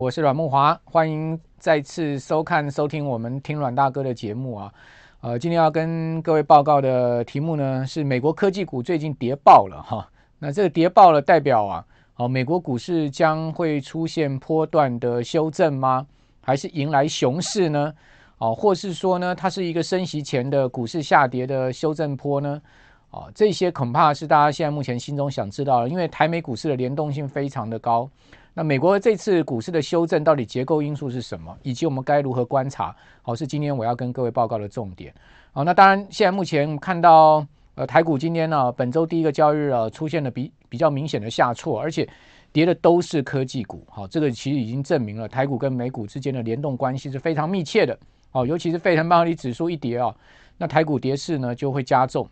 我是阮慕华，欢迎再次收看、收听我们听阮大哥的节目啊。呃，今天要跟各位报告的题目呢，是美国科技股最近跌爆了哈。那这个跌爆了，代表啊，哦，美国股市将会出现波段的修正吗？还是迎来熊市呢？哦，或是说呢，它是一个升息前的股市下跌的修正坡呢？哦，这些恐怕是大家现在目前心中想知道的，因为台美股市的联动性非常的高。那美国这次股市的修正到底结构因素是什么？以及我们该如何观察？好，是今天我要跟各位报告的重点。好，那当然，现在目前看到呃台股今天呢、本周第一个交易日啊，出现了比比较明显的下挫，而且跌的都是科技股。好，这个其实已经证明了台股跟美股之间的联动关系是非常密切的。好，尤其是费城半导体指数一跌啊，那台股跌势呢就会加重。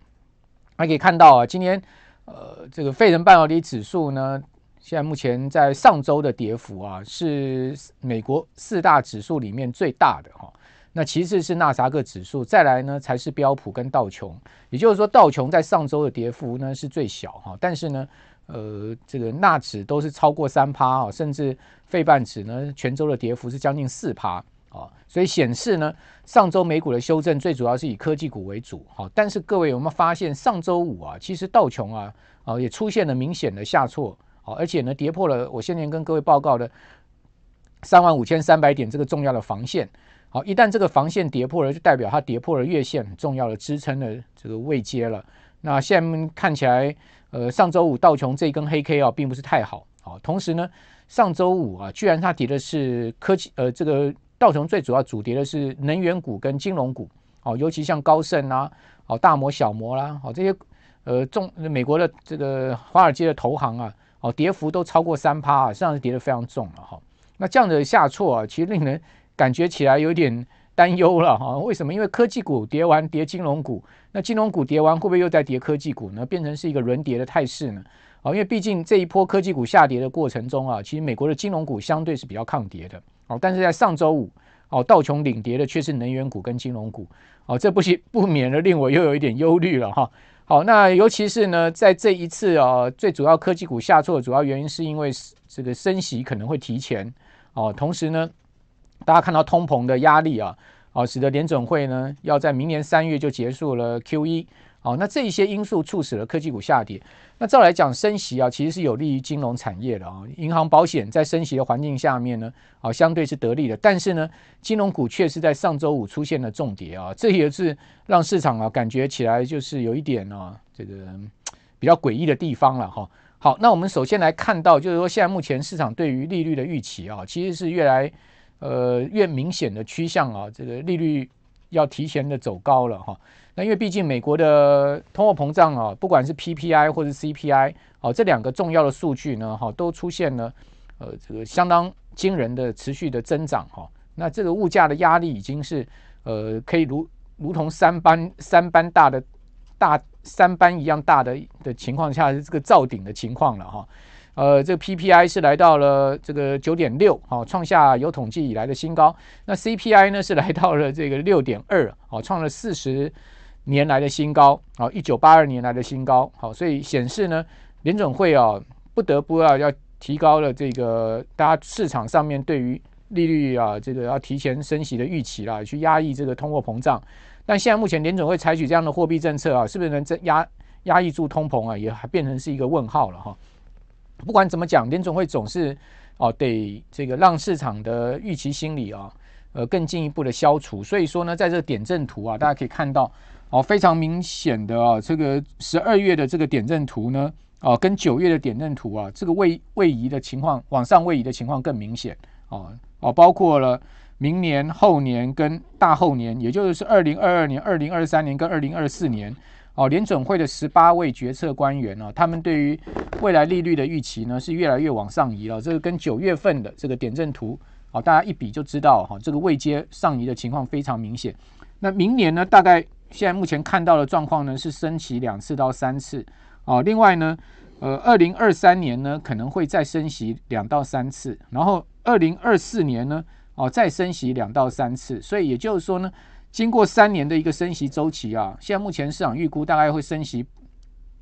还可以看到啊，今天呃这个费城半导体指数呢。现在目前在上周的跌幅啊，是美国四大指数里面最大的哈。那其次是纳斯达克指数，再来呢才是标普跟道琼。也就是说，道琼在上周的跌幅呢是最小哈，但是呢，呃，这个纳指都是超过三趴啊，甚至费半指呢全周的跌幅是将近四趴啊。所以显示呢，上周美股的修正最主要是以科技股为主哈。但是各位有没有发现，上周五啊，其实道琼啊啊也出现了明显的下挫。而且呢，跌破了我先前跟各位报告的三万五千三百点这个重要的防线。好，一旦这个防线跌破了，就代表它跌破了月线很重要的支撑的这个位阶了。那现在看起来，呃，上周五道琼这根黑 K 啊，并不是太好。好，同时呢，上周五啊，居然它跌的是科技，呃，这个道琼最主要主跌的是能源股跟金融股。哦，尤其像高盛啊，好大摩、小摩啦，好这些呃重美国的这个华尔街的投行啊。哦，跌幅都超过三趴啊，实际上是跌得非常重了哈。那这样的下挫啊，其实令人感觉起来有点担忧了哈。为什么？因为科技股跌完跌金融股，那金融股跌完会不会又再跌科技股呢？变成是一个轮跌的态势呢？啊，因为毕竟这一波科技股下跌的过程中啊，其实美国的金融股相对是比较抗跌的。哦，但是在上周五，哦，道琼领跌的却是能源股跟金融股。哦，这不行不免的令我又有一点忧虑了哈。好，那尤其是呢，在这一次啊，最主要科技股下挫的主要原因，是因为这个升息可能会提前哦。同时呢，大家看到通膨的压力啊，哦，使得联准会呢要在明年三月就结束了 QE。好，那这一些因素促使了科技股下跌。那照来讲，升息啊，其实是有利于金融产业的啊。银行、保险在升息的环境下面呢，啊，相对是得利的。但是呢，金融股却是在上周五出现了重跌啊，这也是让市场啊感觉起来就是有一点啊，这个比较诡异的地方了哈。好，那我们首先来看到，就是说现在目前市场对于利率的预期啊，其实是越来呃越明显的趋向啊，这个利率要提前的走高了哈。那因为毕竟美国的通货膨胀啊，不管是 PPI 或者 CPI 啊，这两个重要的数据呢，哈，都出现了呃这个相当惊人的持续的增长哈。那这个物价的压力已经是呃可以如如同三班三班大的大三班一样大的的情况下这个造顶的情况了哈。呃，这个 PPI 是来到了这个九点六，好，创下有统计以来的新高。那 CPI 呢是来到了这个六点二，好，创了四十年来的新高，好，一九八二年来的新高，好，所以显示呢，联准会啊不得不要要提高了这个大家市场上面对于利率啊这个要提前升息的预期啦，去压抑这个通货膨胀。但现在目前联准会采取这样的货币政策啊，是不是能增压压抑住通膨啊，也还变成是一个问号了哈。不管怎么讲，联总会总是哦得这个让市场的预期心理啊呃更进一步的消除。所以说呢，在这个点阵图啊，大家可以看到。哦，非常明显的啊，这个十二月的这个点阵图呢，啊，跟九月的点阵图啊，这个位位移的情况，往上位移的情况更明显。哦，哦，包括了明年、后年跟大后年，也就是二零二二年、二零二三年跟二零二四年，哦，联准会的十八位决策官员呢，他们对于未来利率的预期呢，是越来越往上移了。这个跟九月份的这个点阵图，哦，大家一比就知道哈，这个位阶上移的情况非常明显。那明年呢，大概。现在目前看到的状况呢，是升息两次到三次，哦，另外呢，呃，二零二三年呢可能会再升息两到三次，然后二零二四年呢，哦，再升息两到三次，所以也就是说呢，经过三年的一个升息周期啊，现在目前市场预估大概会升息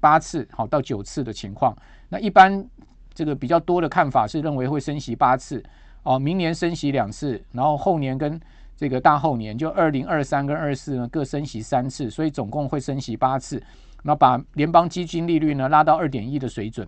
八次，好到九次的情况。那一般这个比较多的看法是认为会升息八次，哦，明年升息两次，然后后年跟这个大后年就二零二三跟二四呢各升息三次，所以总共会升息八次，那把联邦基金利率呢拉到二点一的水准。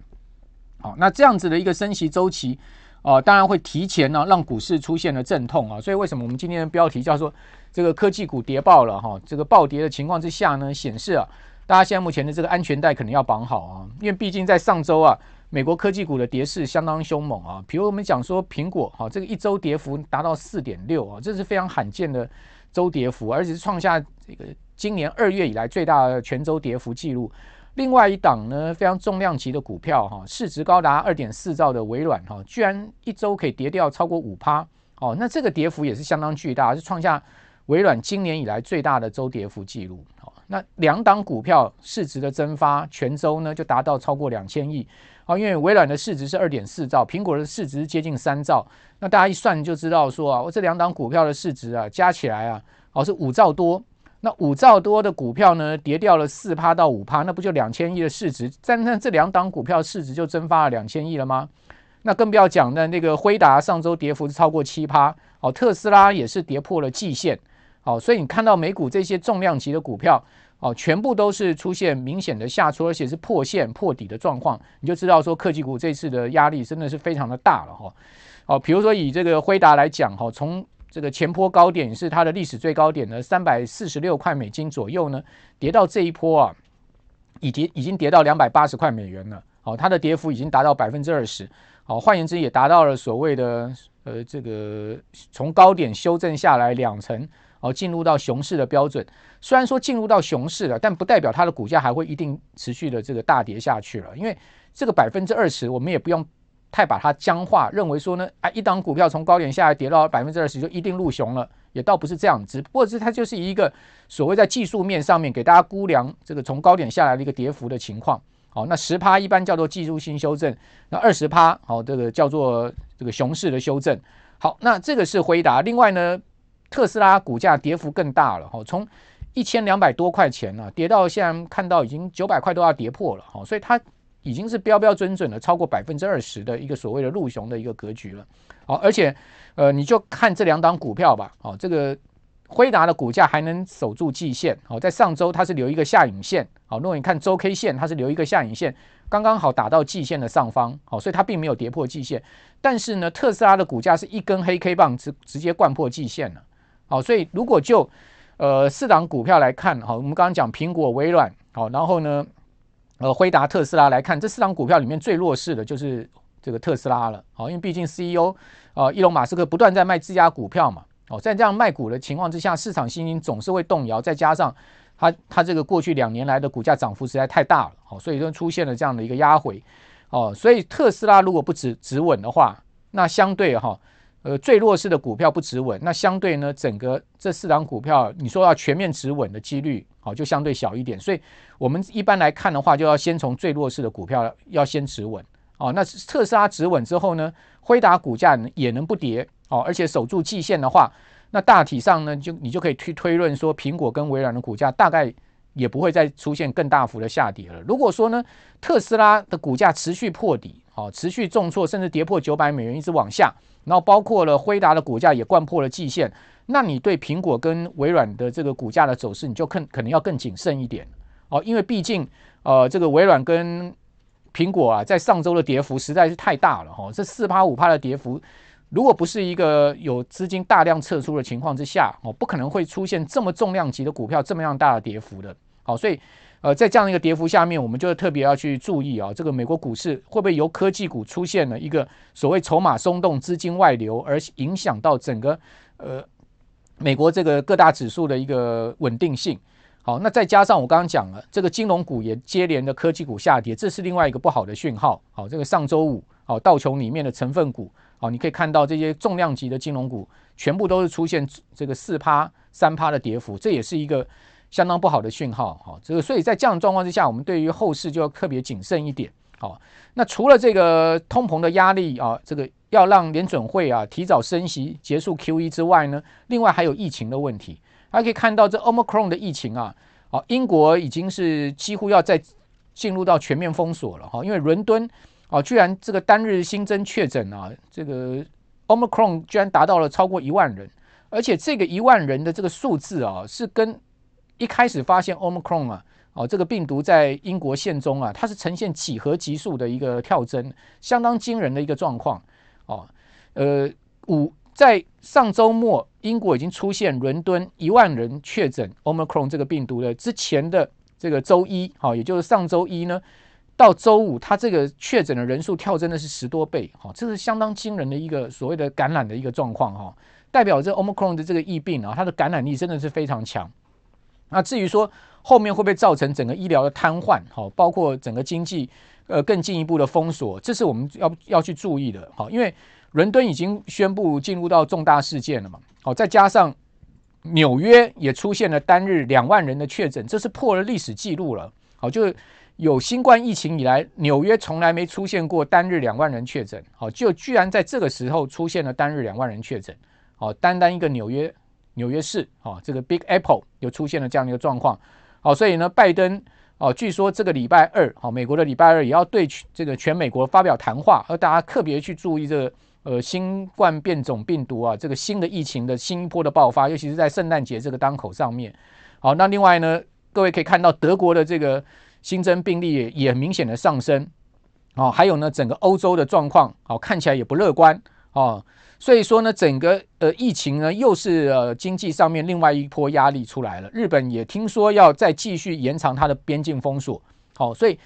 好，那这样子的一个升息周期，哦、当然会提前呢让股市出现了阵痛啊，所以为什么我们今天的标题叫做这个科技股跌爆了哈？这个暴跌的情况之下呢，显示啊，大家现在目前的这个安全带可能要绑好啊，因为毕竟在上周啊。美国科技股的跌势相当凶猛啊，比如我们讲说苹果哈，这个一周跌幅达到四点六啊，这是非常罕见的周跌幅，而且是创下这个今年二月以来最大的全周跌幅记录。另外一档呢，非常重量级的股票哈，市值高达二点四兆的微软哈，居然一周可以跌掉超过五趴哦，那这个跌幅也是相当巨大，是创下微软今年以来最大的周跌幅记录。好，那两档股票市值的蒸发，全周呢就达到超过两千亿。啊，因为微软的市值是二点四兆，苹果的市值接近三兆，那大家一算就知道说啊，我这两档股票的市值啊加起来啊，哦是五兆多，那五兆多的股票呢跌掉了四趴到五趴，那不就两千亿的市值？但那这两档股票市值就蒸发了两千亿了吗？那更不要讲的那个辉达上周跌幅是超过七趴，哦，特斯拉也是跌破了季线，哦，所以你看到美股这些重量级的股票。哦，全部都是出现明显的下挫，而且是破线破底的状况，你就知道说科技股这次的压力真的是非常的大了哈。哦，比如说以这个辉达来讲哈，从这个前波高点是它的历史最高点的三百四十六块美金左右呢，跌到这一波啊，已经已经跌到两百八十块美元了。哦，它的跌幅已经达到百分之二十。哦，换言之也达到了所谓的呃这个从高点修正下来两成。哦，进入到熊市的标准，虽然说进入到熊市了，但不代表它的股价还会一定持续的这个大跌下去了。因为这个百分之二十，我们也不用太把它僵化，认为说呢，啊，一档股票从高点下来跌到百分之二十就一定入熊了，也倒不是这样只。不过是它就是一个所谓在技术面上面给大家估量这个从高点下来的一个跌幅的情况。好，那十趴一般叫做技术性修正，那二十趴好，这个叫做这个熊市的修正。好，那这个是回答。另外呢，特斯拉股价跌幅更大了哈，从一千两百多块钱呢，跌到现在看到已经九百块都要跌破了哈，所以它已经是标标准准的超过百分之二十的一个所谓的陆熊的一个格局了。好，而且呃，你就看这两档股票吧，哦，这个辉达的股价还能守住季线，好，在上周它是留一个下影线，好，如果你看周 K 线，它是留一个下影线，刚刚好打到季线的上方，好，所以它并没有跌破季线。但是呢，特斯拉的股价是一根黑 K 棒直直接贯破季线了。好，所以如果就呃四档股票来看，好，我们刚刚讲苹果、微软，好，然后呢，呃，辉达、特斯拉来看，这四档股票里面最弱势的就是这个特斯拉了，好，因为毕竟 CEO 呃伊隆马斯克不断在卖自家股票嘛，哦，在这样卖股的情况之下，市场信心总是会动摇，再加上它它这个过去两年来的股价涨幅实在太大了，好，所以就出现了这样的一个压回，哦，所以特斯拉如果不止止稳的话，那相对哈。呃，最弱势的股票不止稳，那相对呢，整个这四档股票，你说要全面止稳的几率，好，就相对小一点。所以，我们一般来看的话，就要先从最弱势的股票要先止稳。哦，那特斯拉止稳之后呢，辉达股价也能不跌，哦，而且守住季线的话，那大体上呢，就你就可以推推论说，苹果跟微软的股价大概也不会再出现更大幅的下跌了。如果说呢，特斯拉的股价持续破底，哦，持续重挫，甚至跌破九百美元，一直往下。然后包括了辉达的股价也贯破了季线，那你对苹果跟微软的这个股价的走势，你就更可能要更谨慎一点哦，因为毕竟呃这个微软跟苹果啊，在上周的跌幅实在是太大了哈、哦，这四趴五趴的跌幅，如果不是一个有资金大量撤出的情况之下哦，不可能会出现这么重量级的股票这么样大的跌幅的，好、哦，所以。呃，在这样一个跌幅下面，我们就特别要去注意啊，这个美国股市会不会由科技股出现了一个所谓筹码松动、资金外流，而影响到整个呃美国这个各大指数的一个稳定性？好，那再加上我刚刚讲了，这个金融股也接连的科技股下跌，这是另外一个不好的讯号。好，这个上周五，好道琼里面的成分股，好，你可以看到这些重量级的金融股全部都是出现这个四趴、三趴的跌幅，这也是一个。相当不好的讯号，哈，这个所以在这样的状况之下，我们对于后市就要特别谨慎一点，好。那除了这个通膨的压力啊，这个要让联准会啊提早升息结束 QE 之外呢，另外还有疫情的问题。大家可以看到这 Omicron 的疫情啊，啊，英国已经是几乎要再进入到全面封锁了，哈，因为伦敦啊，居然这个单日新增确诊啊，这个 Omicron 居然达到了超过一万人，而且这个一万人的这个数字啊，是跟一开始发现 Omicron 啊，哦，这个病毒在英国现中啊，它是呈现几何级数的一个跳增，相当惊人的一个状况哦。呃，五在上周末，英国已经出现伦敦一万人确诊 Omicron 这个病毒的之前的这个周一，好，也就是上周一呢。到周五，它这个确诊的人数跳增的是十多倍，哈，这是相当惊人的一个所谓的感染的一个状况，哈，代表这 Omicron 的这个疫病啊，它的感染力真的是非常强。那至于说后面会不会造成整个医疗的瘫痪，哈，包括整个经济呃更进一步的封锁，这是我们要要去注意的，哈，因为伦敦已经宣布进入到重大事件了嘛，好，再加上纽约也出现了单日两万人的确诊，这是破了历史记录了，好，就是。有新冠疫情以来，纽约从来没出现过单日两万人确诊，好，就居然在这个时候出现了单日两万人确诊，好，单单一个纽约纽约市，啊，这个 Big Apple 又出现了这样的一个状况，好，所以呢，拜登，哦，据说这个礼拜二，好，美国的礼拜二也要对这个全美国发表谈话，而大家特别去注意这个呃新冠变种病毒啊，这个新的疫情的新一波的爆发，尤其是在圣诞节这个当口上面，好，那另外呢，各位可以看到德国的这个。新增病例也也明显的上升，哦，还有呢，整个欧洲的状况，哦，看起来也不乐观，哦，所以说呢，整个呃疫情呢，又是呃经济上面另外一波压力出来了。日本也听说要再继续延长它的边境封锁，好，所以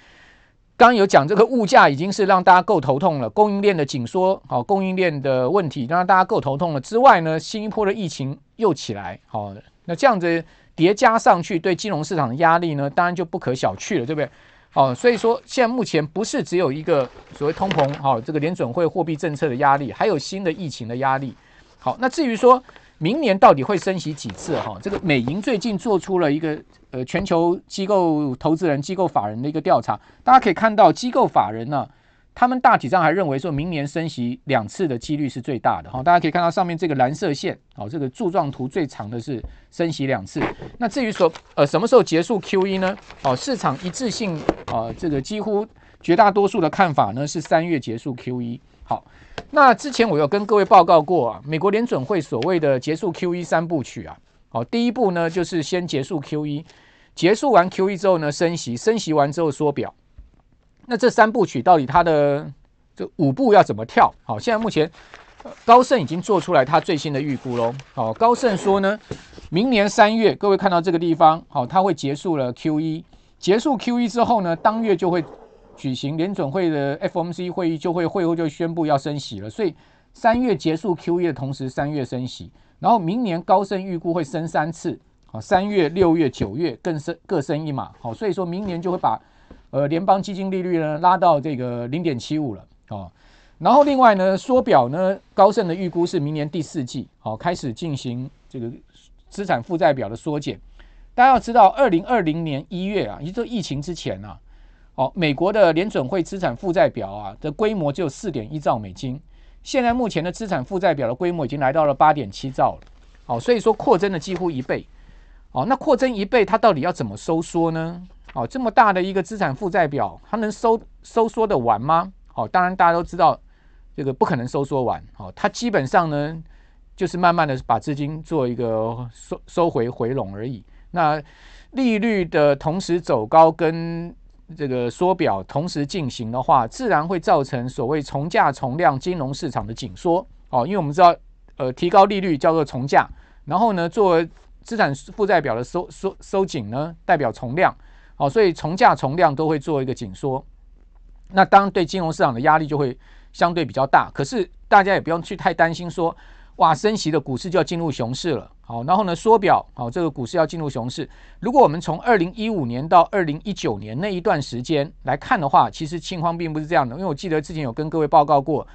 刚有讲这个物价已经是让大家够头痛了，供应链的紧缩，好，供应链的问题让大家够头痛了之外呢，新一波的疫情又起来，好，那这样子。叠加上去，对金融市场的压力呢，当然就不可小觑了，对不对？哦，所以说现在目前不是只有一个所谓通膨，好，这个联准会货币政策的压力，还有新的疫情的压力。好，那至于说明年到底会升息几次？哈，这个美银最近做出了一个呃全球机构投资人、机构法人的一个调查，大家可以看到机构法人呢。他们大体上还认为说，明年升息两次的几率是最大的哈。大家可以看到上面这个蓝色线，哦，这个柱状图最长的是升息两次。那至于说呃什么时候结束 QE 呢？哦，市场一致性啊，这个几乎绝大多数的看法呢是三月结束 QE。好，那之前我有跟各位报告过啊，美国联准会所谓的结束 QE 三部曲啊，哦，第一步呢就是先结束 QE，结束完 QE 之后呢升息，升息完之后缩表。那这三部曲到底它的这五步要怎么跳？好，现在目前高盛已经做出来他最新的预估喽。好，高盛说呢，明年三月，各位看到这个地方，好，它会结束了 QE，结束 QE 之后呢，当月就会举行联准会的 FOMC 会议，就会会后就宣布要升息了。所以三月结束 QE 的同时，三月升息，然后明年高盛预估会升三次，好，三月、六月、九月更升各升一码，好，所以说明年就会把。呃，联邦基金利率呢拉到这个零点七五了哦，然后另外呢缩表呢，高盛的预估是明年第四季好、开始进行这个资产负债表的缩减。大家要知道，二零二零年一月啊，也就是疫情之前啊，哦，美国的联准会资产负债表啊的规模只有四点一兆美金，现在目前的资产负债表的规模已经来到了八点七兆了，好、哦，所以说扩增了几乎一倍，哦，那扩增一倍，它到底要怎么收缩呢？哦，这么大的一个资产负债表，它能收收缩的完吗？哦，当然大家都知道，这个不可能收缩完。哦，它基本上呢，就是慢慢的把资金做一个收收回回笼而已。那利率的同时走高跟这个缩表同时进行的话，自然会造成所谓从价从量金融市场的紧缩。哦，因为我们知道，呃，提高利率叫做从价，然后呢，作为资产负债表的收收收紧呢，代表从量。好，所以从价从量都会做一个紧缩，那当然对金融市场的压力就会相对比较大。可是大家也不用去太担心说，哇，升息的股市就要进入熊市了。好，然后呢，缩表，好，这个股市要进入熊市。如果我们从二零一五年到二零一九年那一段时间来看的话，其实情况并不是这样的。因为我记得之前有跟各位报告过，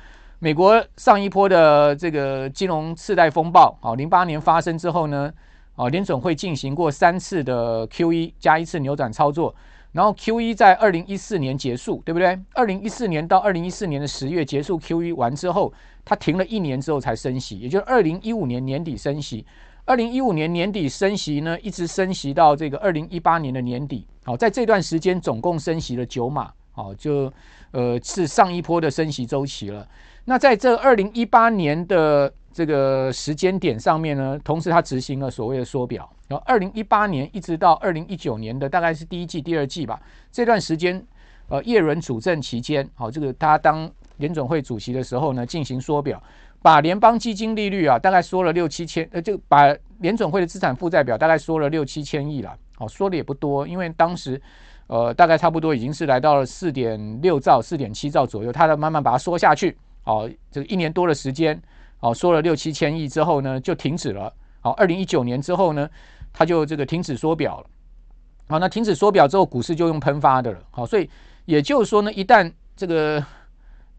美国上一波的这个金融次贷风暴，好，零八年发生之后呢。啊，联准会进行过三次的 QE 加一次扭转操作，然后 QE 在二零一四年结束，对不对？二零一四年到二零一四年的十月结束 QE 完之后，它停了一年之后才升息，也就是二零一五年年底升息。二零一五年年底升息呢，一直升息到这个二零一八年的年底。好，在这段时间总共升息了九码。好，就呃是上一波的升息周期了。那在这二零一八年的这个时间点上面呢，同时它执行了所谓的缩表。然后二零一八年一直到二零一九年的大概是第一季、第二季吧，这段时间，呃，叶伦主政期间，好，这个他当联总会主席的时候呢，进行缩表，把联邦基金利率啊，大概缩了六七千，呃，就把联总会的资产负债表大概缩了六七千亿了，好，缩的也不多，因为当时，呃，大概差不多已经是来到了四点六兆、四点七兆左右，他在慢慢把它缩下去，好，这个一年多的时间，好，缩了六七千亿之后呢，就停止了，好，二零一九年之后呢。它就这个停止缩表了，好，那停止缩表之后，股市就用喷发的了，好，所以也就是说呢，一旦这个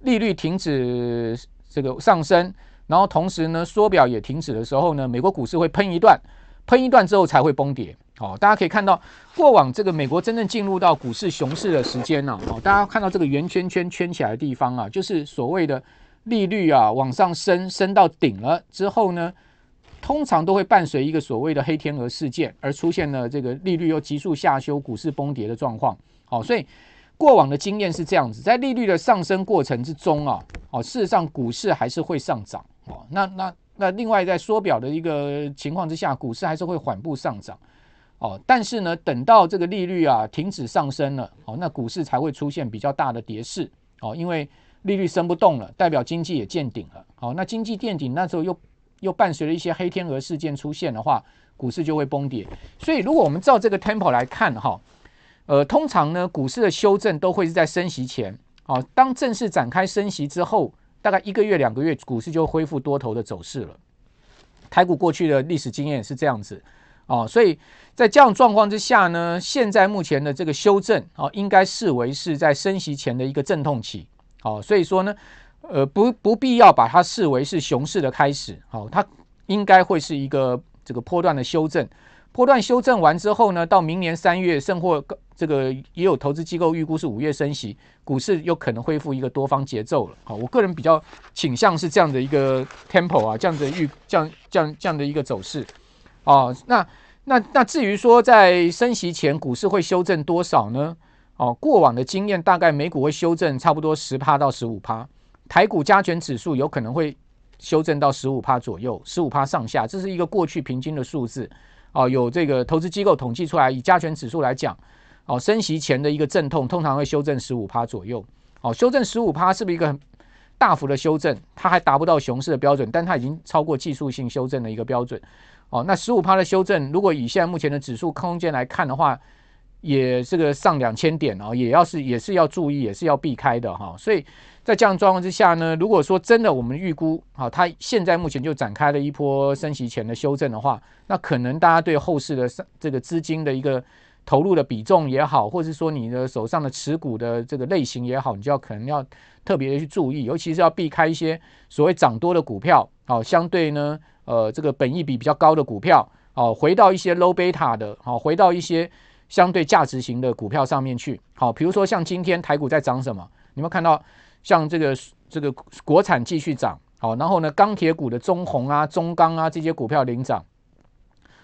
利率停止这个上升，然后同时呢缩表也停止的时候呢，美国股市会喷一段，喷一段之后才会崩跌，好，大家可以看到过往这个美国真正进入到股市熊市的时间呢，好，大家看到这个圆圈圈圈起来的地方啊，就是所谓的利率啊往上升，升到顶了之后呢。通常都会伴随一个所谓的黑天鹅事件，而出现了这个利率又急速下修、股市崩跌的状况。好，所以过往的经验是这样子，在利率的上升过程之中啊，哦，事实上股市还是会上涨。哦，那那那另外在缩表的一个情况之下，股市还是会缓步上涨。哦，但是呢，等到这个利率啊停止上升了，哦，那股市才会出现比较大的跌势。哦，因为利率升不动了，代表经济也见顶了。好，那经济见顶，那时候又。又伴随了一些黑天鹅事件出现的话，股市就会崩跌。所以，如果我们照这个 tempo 来看哈，呃，通常呢，股市的修正都会是在升息前。哦，当正式展开升息之后，大概一个月、两个月，股市就恢复多头的走势了。台股过去的历史经验是这样子。哦，所以在这样状况之下呢，现在目前的这个修正哦，应该视为是在升息前的一个阵痛期。哦，所以说呢。呃，不不必要把它视为是熊市的开始，好、哦，它应该会是一个这个波段的修正。波段修正完之后呢，到明年三月，甚或这个也有投资机构预估是五月升息，股市又可能恢复一个多方节奏了。好、哦，我个人比较倾向是这样的一个 tempo 啊，这样的预这样这样这样的一个走势。哦，那那那至于说在升息前股市会修正多少呢？哦，过往的经验大概美股会修正差不多十趴到十五趴。台股加权指数有可能会修正到十五趴左右，十五趴上下，这是一个过去平均的数字。哦，有这个投资机构统计出来，以加权指数来讲，哦，升息前的一个阵痛，通常会修正十五趴左右。哦，修正十五趴是不是一个很大幅的修正？它还达不到熊市的标准，但它已经超过技术性修正的一个标准。哦，那十五趴的修正，如果以现在目前的指数空间来看的话，也这个上两千点哦，也要是也是要注意，也是要避开的哈。所以。在这样状况之下呢，如果说真的我们预估啊，它现在目前就展开了一波升息前的修正的话，那可能大家对后市的这个资金的一个投入的比重也好，或者是说你的手上的持股的这个类型也好，你就要可能要特别的去注意，尤其是要避开一些所谓涨多的股票，好，相对呢，呃，这个本益比比较高的股票，好，回到一些 low beta 的，好，回到一些相对价值型的股票上面去，好，比如说像今天台股在涨什么，你们看到？像这个这个国产继续涨，好，然后呢，钢铁股的中红啊、中钢啊这些股票领涨，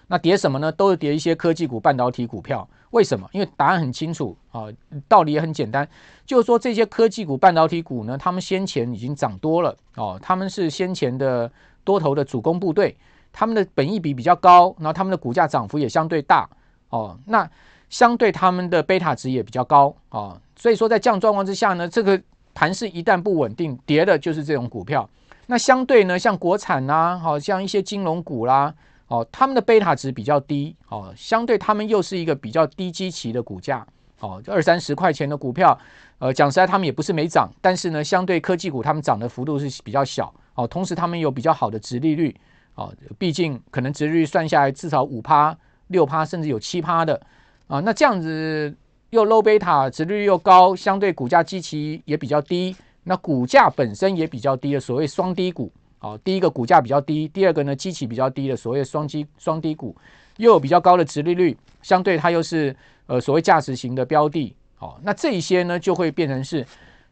那跌什么呢？都是跌一些科技股、半导体股票。为什么？因为答案很清楚啊，道理也很简单，就是说这些科技股、半导体股呢，他们先前已经涨多了哦，他们是先前的多头的主攻部队，他们的本益比比较高，然后他们的股价涨幅也相对大哦，那相对他们的贝塔值也比较高啊，所以说在这样状况之下呢，这个。盘势一旦不稳定，跌的就是这种股票。那相对呢，像国产呐、啊，好像一些金融股啦，哦，他们的贝塔值比较低，哦，相对他们又是一个比较低基期的股价，哦，二三十块钱的股票，呃，讲实在，他们也不是没涨，但是呢，相对科技股，他们涨的幅度是比较小，哦，同时他们有比较好的殖利率，哦，毕竟可能殖利率算下来至少五趴、六趴，甚至有七趴的，啊，那这样子。又 low beta，殖利率又高，相对股价基期也比较低，那股价本身也比较低的所谓双低股，哦，第一个股价比较低，第二个呢基期比较低的所谓双基双低股，又有比较高的殖利率，相对它又是呃所谓价值型的标的，哦，那这一些呢就会变成是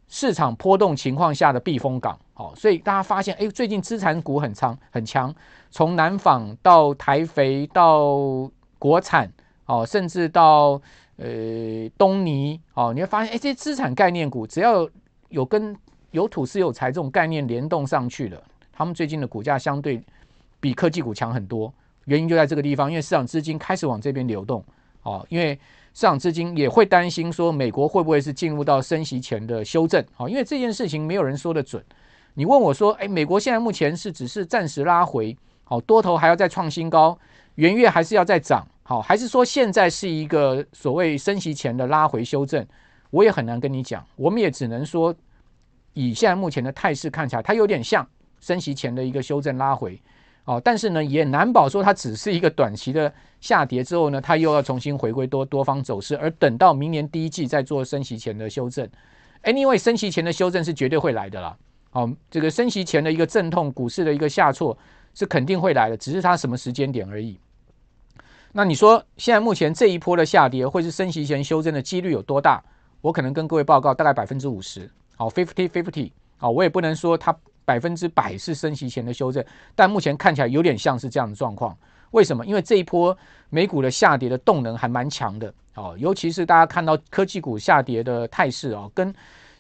市场波动情况下的避风港，哦，所以大家发现，哎，最近资产股很强很强，从南纺到台肥到国产，哦，甚至到。呃东尼哦，你会发现，哎，这些资产概念股只要有跟有土斯有财这种概念联动上去了，他们最近的股价相对比科技股强很多。原因就在这个地方，因为市场资金开始往这边流动哦，因为市场资金也会担心说，美国会不会是进入到升息前的修正？哦，因为这件事情没有人说得准。你问我说，哎，美国现在目前是只是暂时拉回，好，多头还要再创新高，元月还是要再涨，好，还是说现在是一个所谓升息前的拉回修正？我也很难跟你讲，我们也只能说，以现在目前的态势看起来，它有点像升息前的一个修正拉回，哦，但是呢，也难保说它只是一个短期的下跌之后呢，它又要重新回归多多方走势，而等到明年第一季再做升息前的修正。Anyway，升息前的修正是绝对会来的啦。哦，这个升息前的一个阵痛，股市的一个下挫是肯定会来的，只是它什么时间点而已。那你说现在目前这一波的下跌，会是升息前修正的几率有多大？我可能跟各位报告，大概百分之五十。好，fifty fifty。好，我也不能说它百分之百是升息前的修正，但目前看起来有点像是这样的状况。为什么？因为这一波美股的下跌的动能还蛮强的。哦，尤其是大家看到科技股下跌的态势啊，跟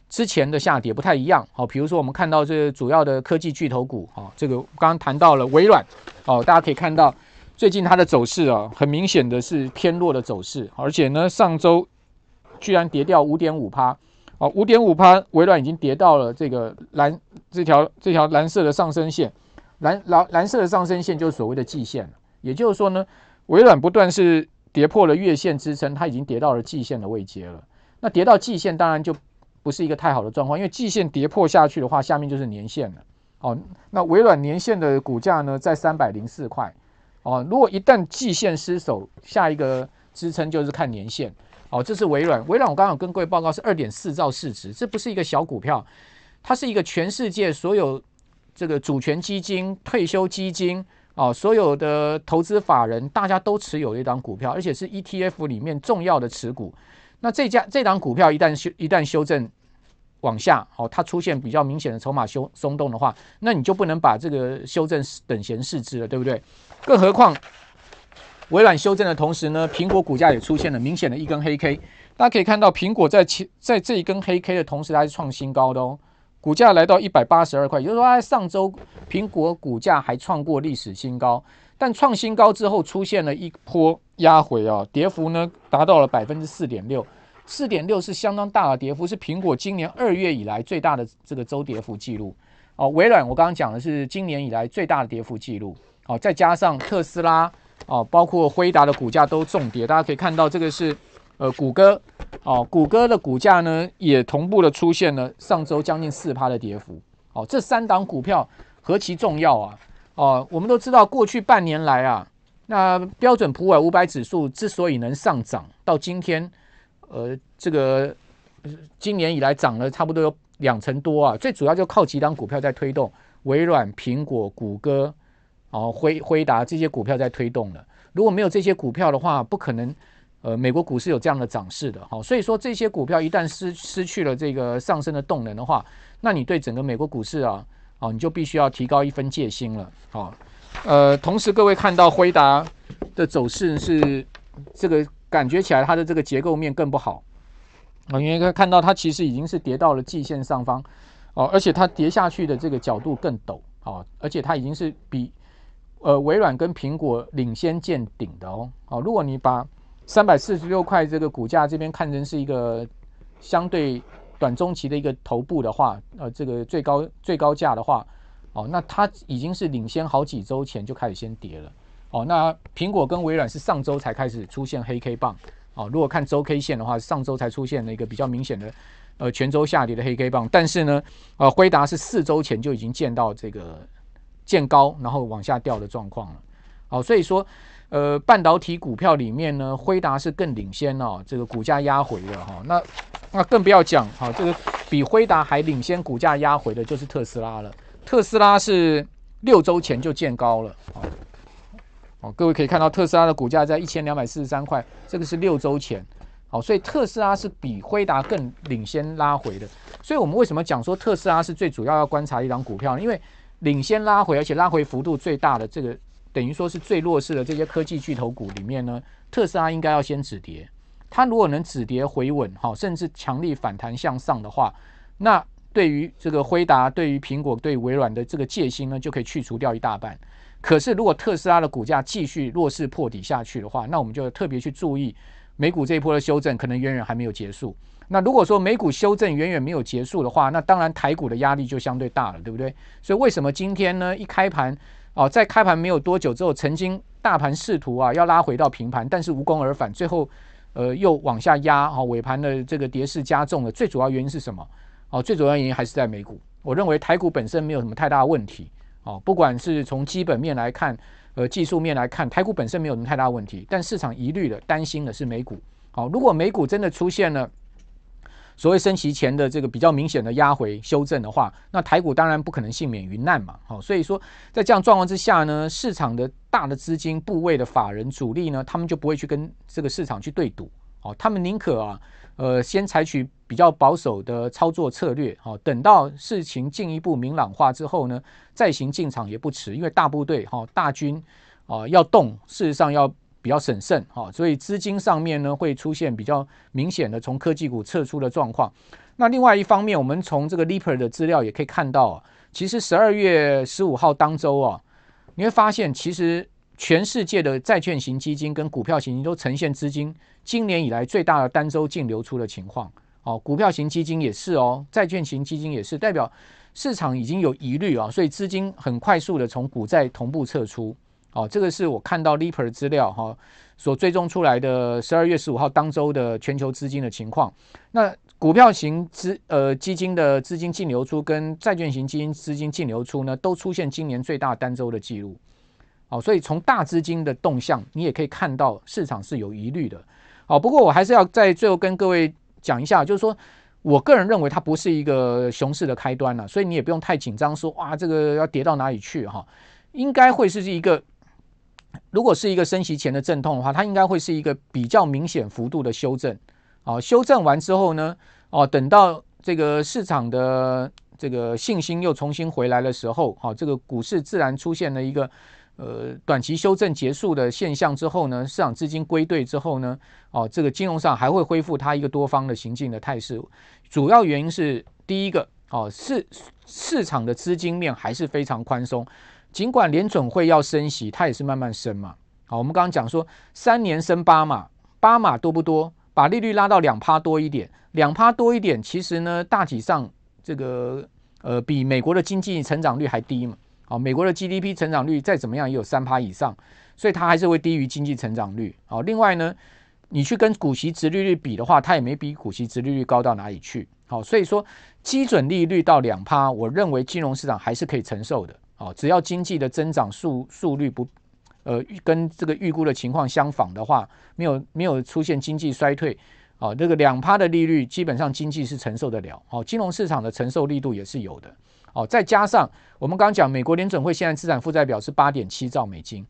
之前的下跌不太一样，好，比如说我们看到这主要的科技巨头股，啊，这个刚刚谈到了微软，哦，大家可以看到最近它的走势啊，很明显的是偏弱的走势，而且呢，上周居然跌掉五点五趴，哦，五点五趴，微软已经跌到了这个蓝这条这条蓝色的上升线，蓝蓝蓝色的上升线就是所谓的季线，也就是说呢，微软不断是跌破了月线支撑，它已经跌到了季线的位阶了，那跌到季线当然就。不是一个太好的状况，因为季线跌破下去的话，下面就是年线了。哦，那微软年线的股价呢，在三百零四块。哦，如果一旦季线失守，下一个支撑就是看年线。哦，这是微软。微软我刚刚有跟各位报告是二点四兆市值，这不是一个小股票，它是一个全世界所有这个主权基金、退休基金、哦，所有的投资法人大家都持有的一档股票，而且是 ETF 里面重要的持股。那这家这档股票一旦修一旦修正往下，哦，它出现比较明显的筹码修松动的话，那你就不能把这个修正等闲视之了，对不对？更何况微软修正的同时呢，苹果股价也出现了明显的一根黑 K。大家可以看到，苹果在前在这一根黑 K 的同时，它是创新高的哦，股价来到一百八十二块，也就是说，它上周苹果股价还创过历史新高。但创新高之后出现了一波压回啊，跌幅呢达到了百分之四点六，四点六是相当大的跌幅，是苹果今年二月以来最大的这个周跌幅记录。哦，微软我刚刚讲的是今年以来最大的跌幅记录。哦，再加上特斯拉，哦，包括辉达的股价都重跌，大家可以看到这个是呃谷歌，哦，谷歌的股价呢也同步的出现了上周将近四趴的跌幅。哦，这三档股票何其重要啊！哦，我们都知道，过去半年来啊，那标准普尔五百指数之所以能上涨到今天，呃，这个今年以来涨了差不多有两成多啊，最主要就靠几档股票在推动，微软、苹果、谷歌，哦，辉辉达这些股票在推动了。如果没有这些股票的话，不可能，呃，美国股市有这样的涨势的。好，所以说这些股票一旦失失去了这个上升的动能的话，那你对整个美国股市啊。哦，你就必须要提高一分戒心了。好，呃，同时各位看到辉达的走势是这个感觉起来它的这个结构面更不好啊，因为看到它其实已经是跌到了季线上方哦，而且它跌下去的这个角度更陡哦，而且它已经是比呃微软跟苹果领先见顶的哦。好，如果你把三百四十六块这个股价这边看成是一个相对。短中期的一个头部的话，呃，这个最高最高价的话，哦，那它已经是领先好几周前就开始先跌了，哦，那苹果跟微软是上周才开始出现黑 K 棒，哦，如果看周 K 线的话，上周才出现了一个比较明显的，呃，全周下跌的黑 K 棒，但是呢，呃，辉达是四周前就已经见到这个见高然后往下掉的状况了，好，所以说，呃，半导体股票里面呢，辉达是更领先哦，这个股价压回的哈，那。那更不要讲，好，这个比辉达还领先股价压回的就是特斯拉了。特斯拉是六周前就见高了，好，各位可以看到特斯拉的股价在一千两百四十三块，这个是六周前，好，所以特斯拉是比辉达更领先拉回的。所以我们为什么讲说特斯拉是最主要要观察一档股票呢？因为领先拉回，而且拉回幅度最大的这个，等于说是最弱势的这些科技巨头股里面呢，特斯拉应该要先止跌。它如果能止跌回稳，好，甚至强力反弹向上的话，那对于这个辉达、对于苹果、对微软的这个戒心呢，就可以去除掉一大半。可是，如果特斯拉的股价继续弱势破底下去的话，那我们就特别去注意美股这一波的修正，可能远远还没有结束。那如果说美股修正远远没有结束的话，那当然台股的压力就相对大了，对不对？所以为什么今天呢？一开盘哦，在开盘没有多久之后，曾经大盘试图啊要拉回到平盘，但是无功而返，最后呃又往下压，哦，尾盘的这个跌势加重了。最主要原因是什么？哦，最主要原因还是在美股。我认为台股本身没有什么太大问题。哦，不管是从基本面来看，呃，技术面来看，台股本身没有什么太大问题，但市场疑虑的、担心的是美股。好，如果美股真的出现了所谓升息前的这个比较明显的压回修正的话，那台股当然不可能幸免于难嘛。好，所以说在这样状况之下呢，市场的大的资金部位的法人主力呢，他们就不会去跟这个市场去对赌。哦，他们宁可啊。呃，先采取比较保守的操作策略，好，等到事情进一步明朗化之后呢，再行进场也不迟。因为大部队哈大军啊要动，事实上要比较审慎哈，所以资金上面呢会出现比较明显的从科技股撤出的状况。那另外一方面，我们从这个 leaper 的资料也可以看到，其实十二月十五号当周啊，你会发现其实。全世界的债券型基金跟股票型都呈现资金今年以来最大的单周净流出的情况。哦，股票型基金也是哦，债券型基金也是，代表市场已经有疑虑啊，所以资金很快速的从股债同步撤出。哦，这个是我看到 Lipper 资料哈所追踪出来的十二月十五号当周的全球资金的情况。那股票型资呃基金的资金净流出跟债券型基金资金净流出呢，都出现今年最大单周的记录。好，所以从大资金的动向，你也可以看到市场是有疑虑的。好，不过我还是要在最后跟各位讲一下，就是说我个人认为它不是一个熊市的开端了，所以你也不用太紧张，说哇这个要跌到哪里去哈？应该会是一个，如果是一个升息前的阵痛的话，它应该会是一个比较明显幅度的修正。好，修正完之后呢，哦，等到这个市场的这个信心又重新回来的时候，好，这个股市自然出现了一个。呃，短期修正结束的现象之后呢，市场资金归队之后呢，哦，这个金融上还会恢复它一个多方的行进的态势。主要原因是第一个，哦，市市场的资金面还是非常宽松，尽管联准会要升息，它也是慢慢升嘛。好，我们刚刚讲说三年升八码，八码多不多？把利率拉到两趴多一点，两趴多一点，其实呢，大体上这个呃，比美国的经济成长率还低嘛。好，美国的 GDP 成长率再怎么样也有三趴以上，所以它还是会低于经济成长率。好，另外呢，你去跟股息殖利率比的话，它也没比股息殖利率高到哪里去。好，所以说基准利率到两趴，我认为金融市场还是可以承受的。哦，只要经济的增长速速率不呃跟这个预估的情况相仿的话，没有没有出现经济衰退，哦，这个两趴的利率基本上经济是承受得了。哦，金融市场的承受力度也是有的。哦，再加上我们刚刚讲，美国联准会现在资产负债表是八点七兆美金，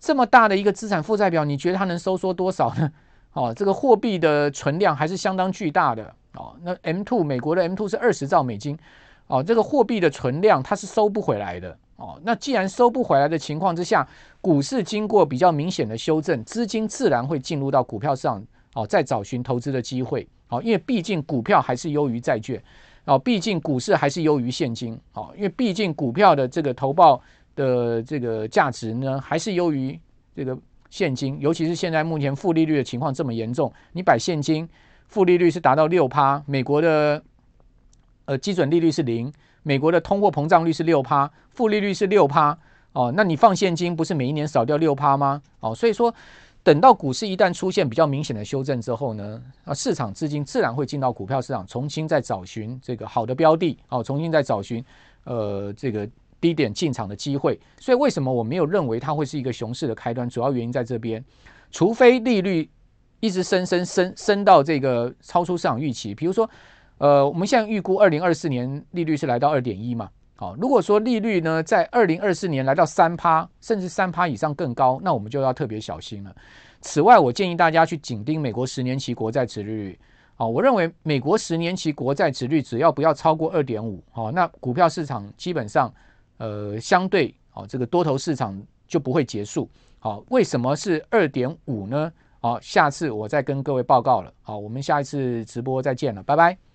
这么大的一个资产负债表，你觉得它能收缩多少呢？哦，这个货币的存量还是相当巨大的。哦，那 M two 美国的 M two 是二十兆美金，哦，这个货币的存量它是收不回来的。哦，那既然收不回来的情况之下，股市经过比较明显的修正，资金自然会进入到股票市场，哦，再找寻投资的机会。哦，因为毕竟股票还是优于债券。哦，毕竟股市还是优于现金，哦，因为毕竟股票的这个投报的这个价值呢，还是优于这个现金，尤其是现在目前负利率的情况这么严重，你摆现金，负利率是达到六趴，美国的呃基准利率是零，美国的通货膨胀率是六趴，负利率是六趴，哦，那你放现金不是每一年少掉六趴吗？哦，所以说。等到股市一旦出现比较明显的修正之后呢，啊，市场资金自然会进到股票市场，重新再找寻这个好的标的，哦，重新再找寻呃这个低点进场的机会。所以为什么我没有认为它会是一个熊市的开端？主要原因在这边，除非利率一直升升升升到这个超出市场预期，比如说，呃，我们现在预估二零二四年利率是来到二点一嘛。好，如果说利率呢在二零二四年来到三趴，甚至三趴以上更高，那我们就要特别小心了。此外，我建议大家去紧盯美国十年期国债殖利率。好，我认为美国十年期国债殖率只要不要超过二点五，好，那股票市场基本上呃相对好这个多头市场就不会结束。好，为什么是二点五呢？好，下次我再跟各位报告了。好，我们下一次直播再见了，拜拜。